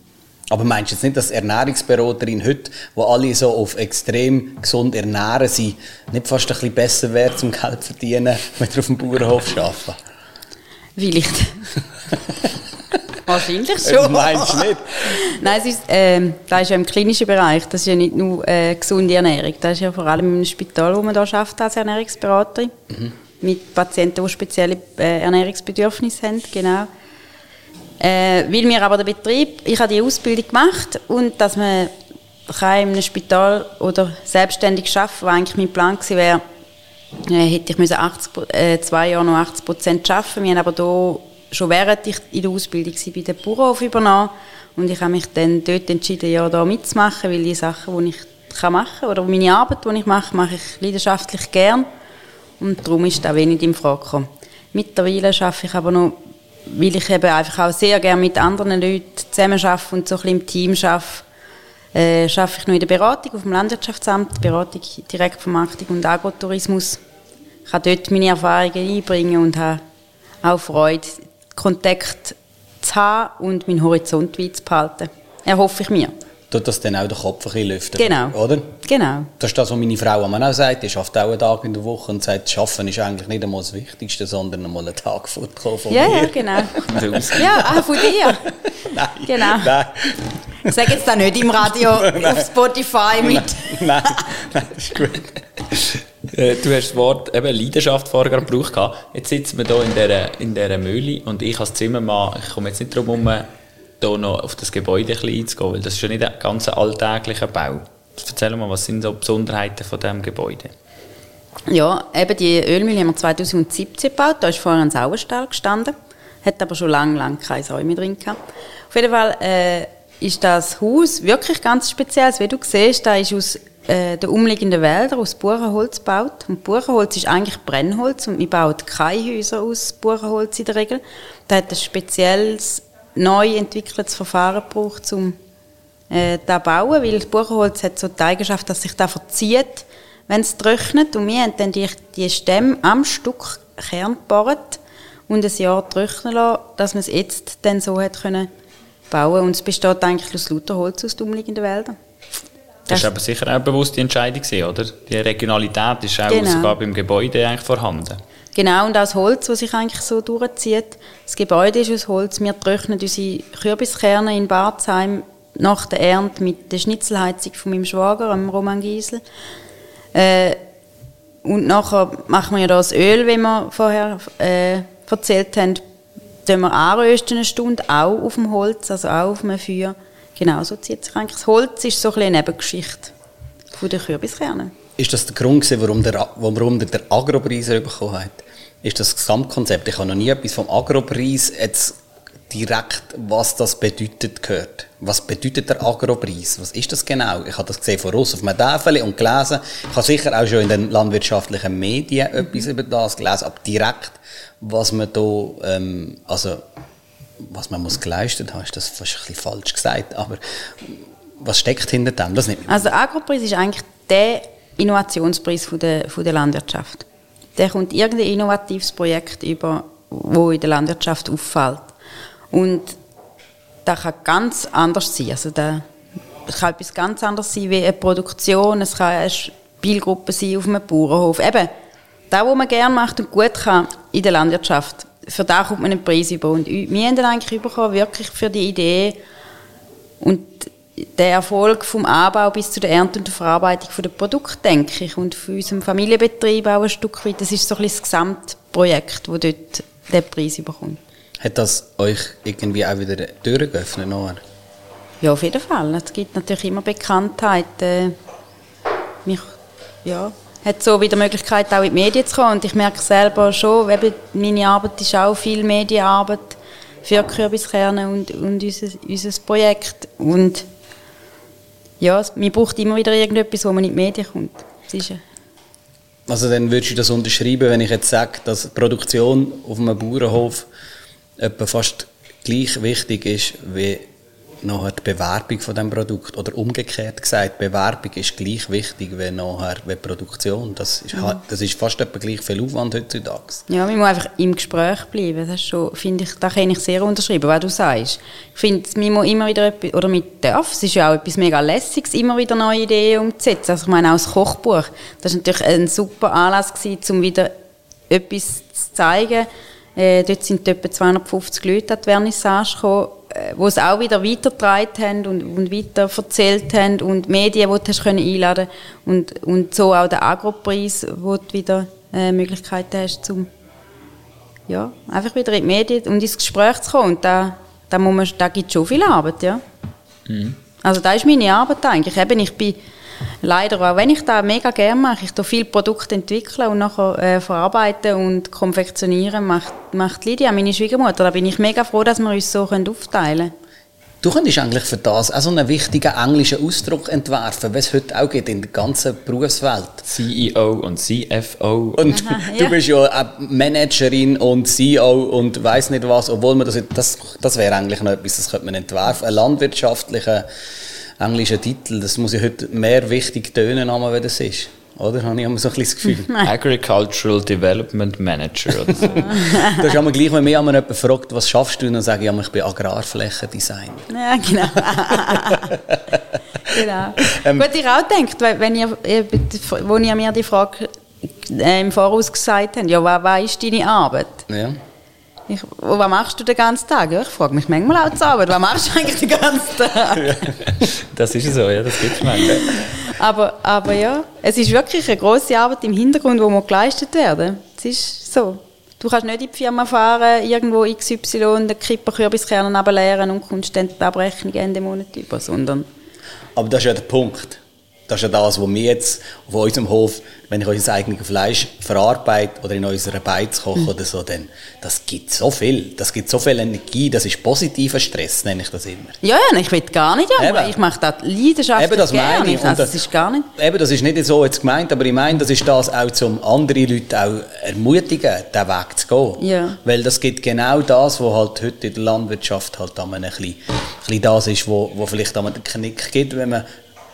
Aber meinst du jetzt nicht, dass Ernährungsberaterin heute, wo alle so auf extrem gesund ernähren, sie nicht fast ein bisschen besser wäre zum Geld zu verdienen, [LAUGHS] wenn sie auf dem Bauernhof arbeiten? Vielleicht. [LAUGHS] Wahrscheinlich schon. Meinst du nicht? [LAUGHS] Nein, es ist, äh, das ist ja im klinischen Bereich. Das ist ja nicht nur äh, gesunde Ernährung. Das ist ja vor allem im Spital, wo man da arbeitet als Ernährungsberaterin. Mhm. Mit Patienten, die spezielle äh, Ernährungsbedürfnisse haben. Genau. Äh, weil mir aber der Betrieb, ich habe die Ausbildung gemacht und dass man kann in einem Spital oder selbstständig arbeiten, was eigentlich mein Plan gewesen wäre, äh, hätte ich 80, äh, zwei Jahre noch 80 Prozent arbeiten. Wir haben aber hier schon während ich in der Ausbildung war, bei der Bauernhof übernommen. Und ich habe mich dann dort entschieden, ja, da mitzumachen, weil die Sachen, die ich kann machen oder meine Arbeit, die ich mache, mache ich leidenschaftlich gern. Und darum ist da wenig in Frage gekommen. Mittlerweile arbeite ich aber noch, weil ich eben einfach auch sehr gerne mit anderen Leuten zusammen arbeite und so ein bisschen im Team arbeite, äh, arbeite ich noch in der Beratung auf dem Landwirtschaftsamt, Beratung Direktvermarktung und Agrotourismus. Ich kann dort meine Erfahrungen einbringen und habe auch Freude, Kontakt zu haben und meinen Horizont weit zu behalten. Erhoffe ich mir. Tut das dann auch den Kopf ein bisschen lüften? Genau. Oder? Genau. Das ist das, was meine Frau auch sagt. Die schafft auch einen Tag in der Woche und sagt, Schaffen ist eigentlich nicht einmal das Wichtigste, sondern einmal einen Tag von ja, mir. Ja, genau. [LAUGHS] ja, auch von dir. Nein. Genau. Nein. Sag jetzt da nicht im Radio [LAUGHS] auf Spotify mit. Nein, nein, das ist gut. Äh, du hast das Wort eben Leidenschaft vorher gebraucht. Jetzt sitzen wir hier in dieser, in dieser Mühle und ich als Zimmermann, ich komme jetzt nicht darum herum, hier noch auf das Gebäude ein bisschen einzugehen, weil das ist ja nicht ein ganz alltäglicher Bau. Erzähl mal, was sind so Besonderheiten von diesem Gebäude? Ja, eben die Ölmühle haben wir 2017 gebaut. Da ist vorher ein Sauerstall gestanden. Hat aber schon lange, lange keine Säume drin gehabt. Auf jeden Fall äh, ist das Haus wirklich ganz speziell. Wie du siehst, da ist aus äh, den umliegenden Wäldern aus Buchenholz gebaut. Und Buchenholz ist eigentlich Brennholz und wir bauen keine Häuser aus Buchenholz in der Regel. Da hat ein spezielles, neu entwickeltes Verfahren gebraucht, um äh, zu bauen, weil das Buchenholz hat so die Eigenschaft, dass sich da verzieht, wenn es trocknet. Und wir haben dann die, die Stämme am Stück Kern gebohrt und ein Jahr trocknen lassen, dass man es jetzt dann so hat können bauen Und es besteht eigentlich aus lauter Holz aus den umliegenden Wäldern. Das war aber sicher auch eine bewusste Entscheidung, oder? Die Regionalität ist auch genau. sogar beim Gebäude eigentlich vorhanden. Genau, und auch das Holz, das sich eigentlich so durchzieht. Das Gebäude ist aus Holz. Wir trocknen unsere Kürbiskerne in Barzheim nach der Ernte mit der Schnitzelheizung von meinem Schwager, dem Roman Giesel. Äh, und nachher machen wir ja das Öl, wie wir vorher äh, erzählt haben, tun wir anrösten eine Stunde, auch auf dem Holz, also auch auf einem Feuer. Genau, so zieht sich eigentlich. Das Holz ist so ein eine Nebengeschichte von den Kürbiskernen. Ist das der Grund, warum der, warum der Agropreis bekommen hat? Ist das Gesamtkonzept? Ich habe noch nie etwas vom Agropreis jetzt direkt, was das bedeutet, gehört. Was bedeutet der Agropreis? Was ist das genau? Ich habe das gesehen von Russ auf Tafel und gelesen. Ich habe sicher auch schon in den landwirtschaftlichen Medien etwas über das gelesen, aber direkt, was man da, ähm, also was man muss geleistet haben, ist das fast ein bisschen falsch gesagt, aber was steckt hinter dem? Das nicht also Agropreis ist eigentlich der Innovationspreis von der, von der Landwirtschaft. Der kommt irgendein innovatives Projekt über, wo in der Landwirtschaft auffällt. Und das kann ganz anders sein. Also da kann etwas ganz anderes sein wie eine Produktion, es kann eine Spielgruppe sein auf einem Bauernhof. Eben, das, was man gerne macht und gut kann in der Landwirtschaft, für das kommt man einen Preis über. Und wir haben dann eigentlich bekommen, wirklich für die Idee und der Erfolg vom Anbau bis zu der Ernte und der Verarbeitung der Produkte, denke ich. Und für unseren Familienbetrieb auch ein Stück weit. Das ist so ein das Gesamtprojekt, das dort den Preis bekommt. Hat das euch irgendwie auch wieder Türen geöffnet? Nachher? Ja, auf jeden Fall. Es gibt natürlich immer Bekanntheit. Äh, mich, ja, hat so wieder Möglichkeit, auch in die Medien zu kommen. Und ich merke selber schon, eben, meine Arbeit ist auch viel Medienarbeit für Kürbiskerne und, und unser, unser Projekt. Und ja, man braucht immer wieder irgendetwas, wo man in die Medien kommt. Das Also dann würdest du das unterschreiben, wenn ich jetzt sage, dass die Produktion auf einem Bauernhof etwa fast gleich wichtig ist wie nachher die Bewerbung von dem Produkt oder umgekehrt gesagt, Bewerbung ist gleich wichtig wie nachher wie Produktion. Das ist, ha- das ist fast etwa gleich viel Aufwand heutzutage. Ja, man muss einfach im Gespräch bleiben. Das ist schon, finde ich, da kann ich sehr unterschreiben, was du sagst. Ich finde, man muss immer wieder etwas, oder man darf, es ist ja auch etwas mega Lässiges, immer wieder neue Ideen umzusetzen. Also ich meine, auch das Kochbuch, das war natürlich ein super Anlass gewesen, um wieder etwas zu zeigen. Äh, dort sind etwa 250 Leute an die Vernissage gekommen, wo es auch wieder weitergetragen haben und, und weiter erzählt haben und Medien, die du hast können einladen und und so auch der Agropreis, wo du wieder äh, Möglichkeiten hast, zum ja, einfach wieder in die Medien und ins Gespräch zu kommen. Und da, da, muss man, da gibt es schon viel Arbeit, ja. Also da ist meine Arbeit eigentlich. Eben, ich bin leider, auch wenn ich das mega gerne mache, ich tue viele Produkte entwickeln und nachher äh, verarbeiten und konfektionieren, macht, macht Lydia, meine Schwiegermutter. Da bin ich mega froh, dass wir uns so können aufteilen können. Du könntest eigentlich für das auch so einen wichtigen englischen Ausdruck entwerfen, wie es heute auch geht in der ganzen Berufswelt. CEO und CFO. Und du ja. bist ja auch Managerin und CEO und weiß nicht was, obwohl man das, das, das wäre eigentlich noch etwas, das könnte man entwerfen. Ein landwirtschaftlicher englischer Titel, das muss ja heute mehr wichtig tönen, als wie das ist. Oder? Habe ich immer so ein bisschen das Gefühl. [LAUGHS] Agricultural Development Manager oder so. [LAUGHS] das ist immer gleich, wenn mich jemand fragt, was schaffst du, dann sage ich, ich bin Agrarflächendesigner. [LAUGHS] Ja, genau. genau. Gut, ich auch denkt, wenn ihr, wo ihr mir die Frage äh, im Voraus gesagt habt, ja, was, was ist deine Arbeit? Ja. Ich, was machst du den ganzen Tag? Ja, ich frage mich manchmal auch zur Arbeit, was machst du eigentlich den ganzen Tag? Das ist so, ja, das gibt es manchmal. aber, aber ja, es ist wirklich eine grosse Arbeit im Hintergrund, die muss geleistet werden. Es ist so. Du kannst nicht in die Firma fahren, irgendwo XY den Kipperkürbiskern ableeren und kommst dann die Abrechnung Ende Monat über, sondern Aber das ist ja der Punkt. Das ist ja das, was wir jetzt auf unserem Hof, wenn ich unser eigenes Fleisch verarbeite oder in unserer Beiz koche Mhm. oder so, dann, das gibt so viel. Das gibt so viel Energie. Das ist positiver Stress, nenne ich das immer. Ja, ja, ich will gar nicht jammern. Ich mache das leidenschaftlich Eben, das gerne. meine ich. Also, das- es ist gar nicht... Eben, das ist nicht so jetzt gemeint, aber ich meine, das ist das auch, um andere Leute auch ermutigen, diesen Weg zu gehen. Ja. Weil das gibt genau das, was halt heute in der Landwirtschaft halt ein bisschen, ein bisschen das ist, wo, wo vielleicht einmal den Knick gibt, wenn man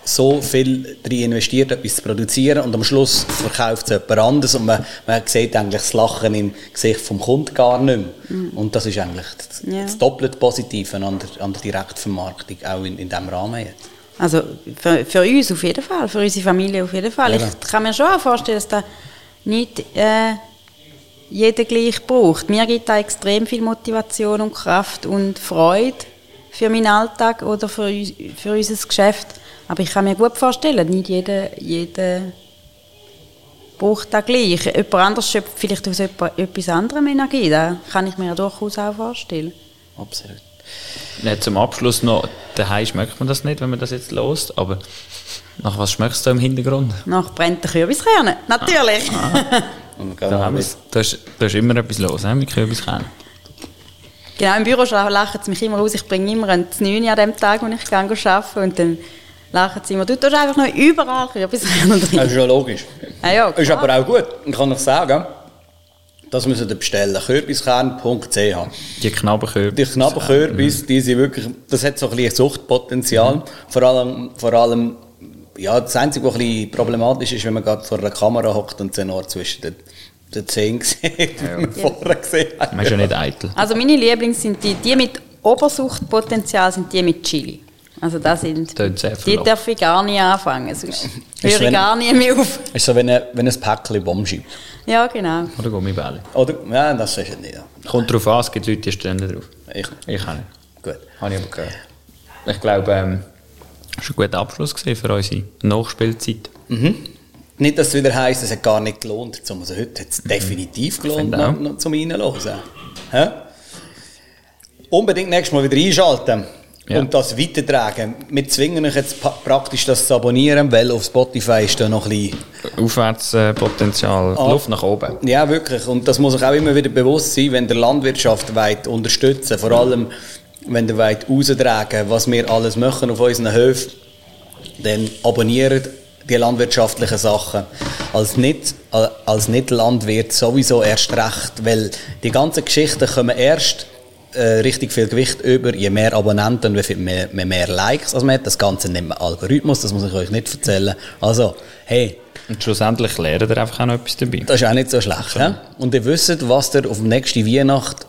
so viel darin investiert, etwas zu produzieren und am Schluss verkauft es jemand anderes und man, man sieht eigentlich das Lachen im Gesicht vom Kunden gar nicht mehr. Und das ist eigentlich das, Ja. das doppelt Positive an der, an der Direktvermarktung, auch in, in diesem Rahmen jetzt. Also für, für uns auf jeden Fall, für unsere Familie auf jeden Fall. Ja. Ich kann mir schon auch vorstellen, dass das nicht äh, jeder gleich braucht. Mir gibt da extrem viel Motivation und Kraft und Freude für meinen Alltag oder für, für unser Geschäft. Aber ich kann mir gut vorstellen, nicht jeder, jeder braucht das gleich. Jemand anderes schöpft vielleicht aus etwa- etwas anderem Energie. Das kann ich mir durchaus auch vorstellen. Absolut. Ja, zum Abschluss noch, daheim schmeckt man das nicht, wenn man das jetzt lost, aber nach was schmeckst du im Hintergrund? Nach brennten Kürbiskerne, natürlich. [LAUGHS] Man kann Da, haben wir's. da, ist, da ist immer etwas los he, mit Kürbiskern. Genau, im Büro lachen sie mich immer aus. Ich bringe immer ein 9 an dem Tag, wo ich gehe arbeite. Und dann lachen sie immer, du tust einfach noch überall Das drin. ist ja logisch. Ah ja, Ist aber auch gut. Ich kann euch sagen, das müsst ihr bestellen. Kürbiskern.ch Die Knabberkürbis. Die knappen Kürbis, die sind wirklich, das hat so ein bisschen Suchtpotenzial. Vor allem, vor allem, ja, das Einzige, was ein bisschen problematisch ist, wenn man gerade vor einer Kamera hockt und dann auch zwischen den, den Zähnen sieht, wie man vorher gesehen hat. Man ist ja nicht eitel. Also meine Lieblings sind die, die mit Obersuchtpotenzial sind die mit Chili. Also das sind, die darf ich gar nicht anfangen, sonst höre ich wenn- gar nie mehr auf. Ist so, wenn ein, wenn ein Päckchen Bomben schiebt. Ja, genau. Oder Gummibälle. Oder? Ja, das ist es nicht. Kommt darauf an, es gibt Leute, die stehen da drauf. Ich, Ich auch nicht. gut. Habe ich aber gehört. Ich glaube, ähm, das war ein guter Abschluss gewesen für unsere Nachspielzeit. Nicht, dass es wieder heisst, es hat gar nicht gelohnt. Zum- Also heute hat es definitiv gelohnt, noch, noch zum Reinhören. Unbedingt nächstes Mal wieder einschalten Ja. und das weitertragen. Wir zwingen euch jetzt praktisch das zu abonnieren, weil auf Spotify ist da noch ein bisschen... Aufwärtspotenzial, Ah. Luft nach oben. Ja, wirklich. Und das muss euch auch immer wieder bewusst sein, wenn der Landwirtschaft weit unterstützen vor allem wenn ihr weit raustragen was wir alles machen auf unseren Höfen dann abonniert die landwirtschaftlichen Sachen. Als nicht, als nicht Landwirt sowieso erst recht, weil die ganzen Geschichten kommen erst äh, richtig viel Gewicht über, je mehr Abonnenten wie viel mehr, mehr, mehr Likes als man hat. Das Ganze nennt man Algorithmus, das muss ich euch nicht erzählen. Also, hey. Und schlussendlich lernt ihr einfach auch noch etwas dabei. Das ist auch nicht so schlecht. Ja? Und ihr wisst, was ihr auf die nächste Weihnacht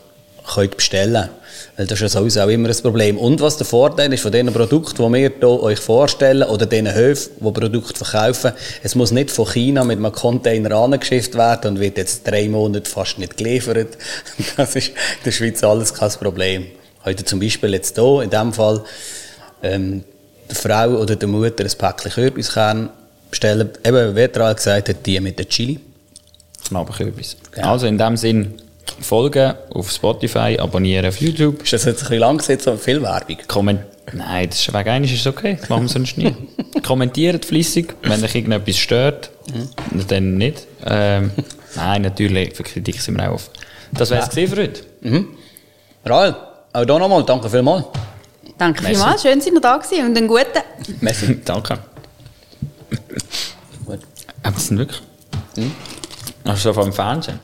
könnt bestellen. Weil das ist ja sowieso auch immer ein Problem. Und was der Vorteil ist von diesen Produkten, die wir hier euch vorstellen, oder diesen Höfen, die Produkte verkaufen, es muss nicht von China mit einem Container angeschifft werden und wird jetzt drei Monate fast nicht geliefert. [LAUGHS] Das ist in der Schweiz alles kein Problem. Heute zum Beispiel jetzt hier, in diesem Fall, ähm, der Frau oder der Mutter ein Päckchen Kürbiskern bestellen. Eben, wie er gesagt hat, die mit der Chili. Knabberkürbis. Genau. Also in dem Sinn, folgen auf Spotify, abonnieren auf YouTube. Ist das jetzt ein bisschen lang gesetzt, aber viel Werbung? Komment Nein, das ist wegen eines ist es okay. Das machen wir sonst nie. [LAUGHS] Kommentiert flüssig, wenn euch irgendetwas stört, mhm. dann nicht. Ähm, nein, natürlich, für Kritik sind wir auch offen. Das wäre es ja. für heute. Mhm. Rael, auch hier nochmal, danke vielmals. Danke Merci. vielmals, schön, dass ihr da gewesen und einen guten. Merci. [LAUGHS] danke. Gut. Aber das sind wirklich... Hm? Hast du so vom Fernsehen?